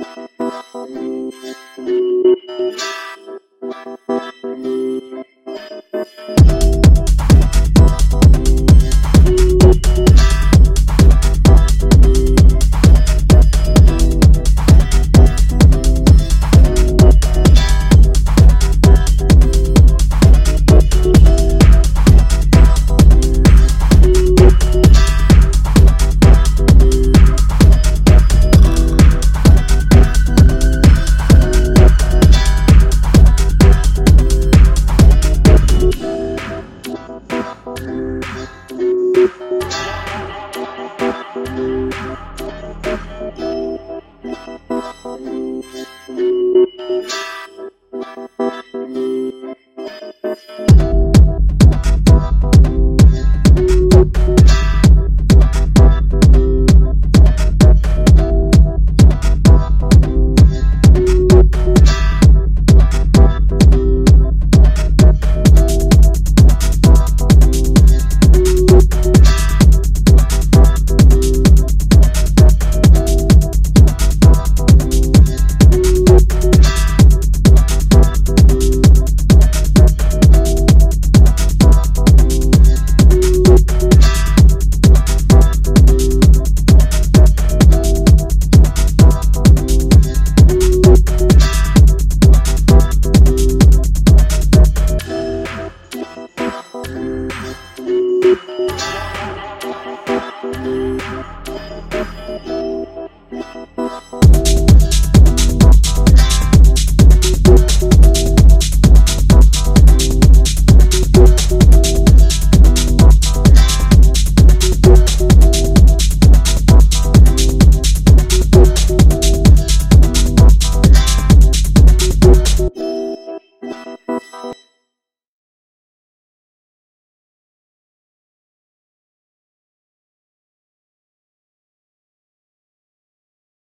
Música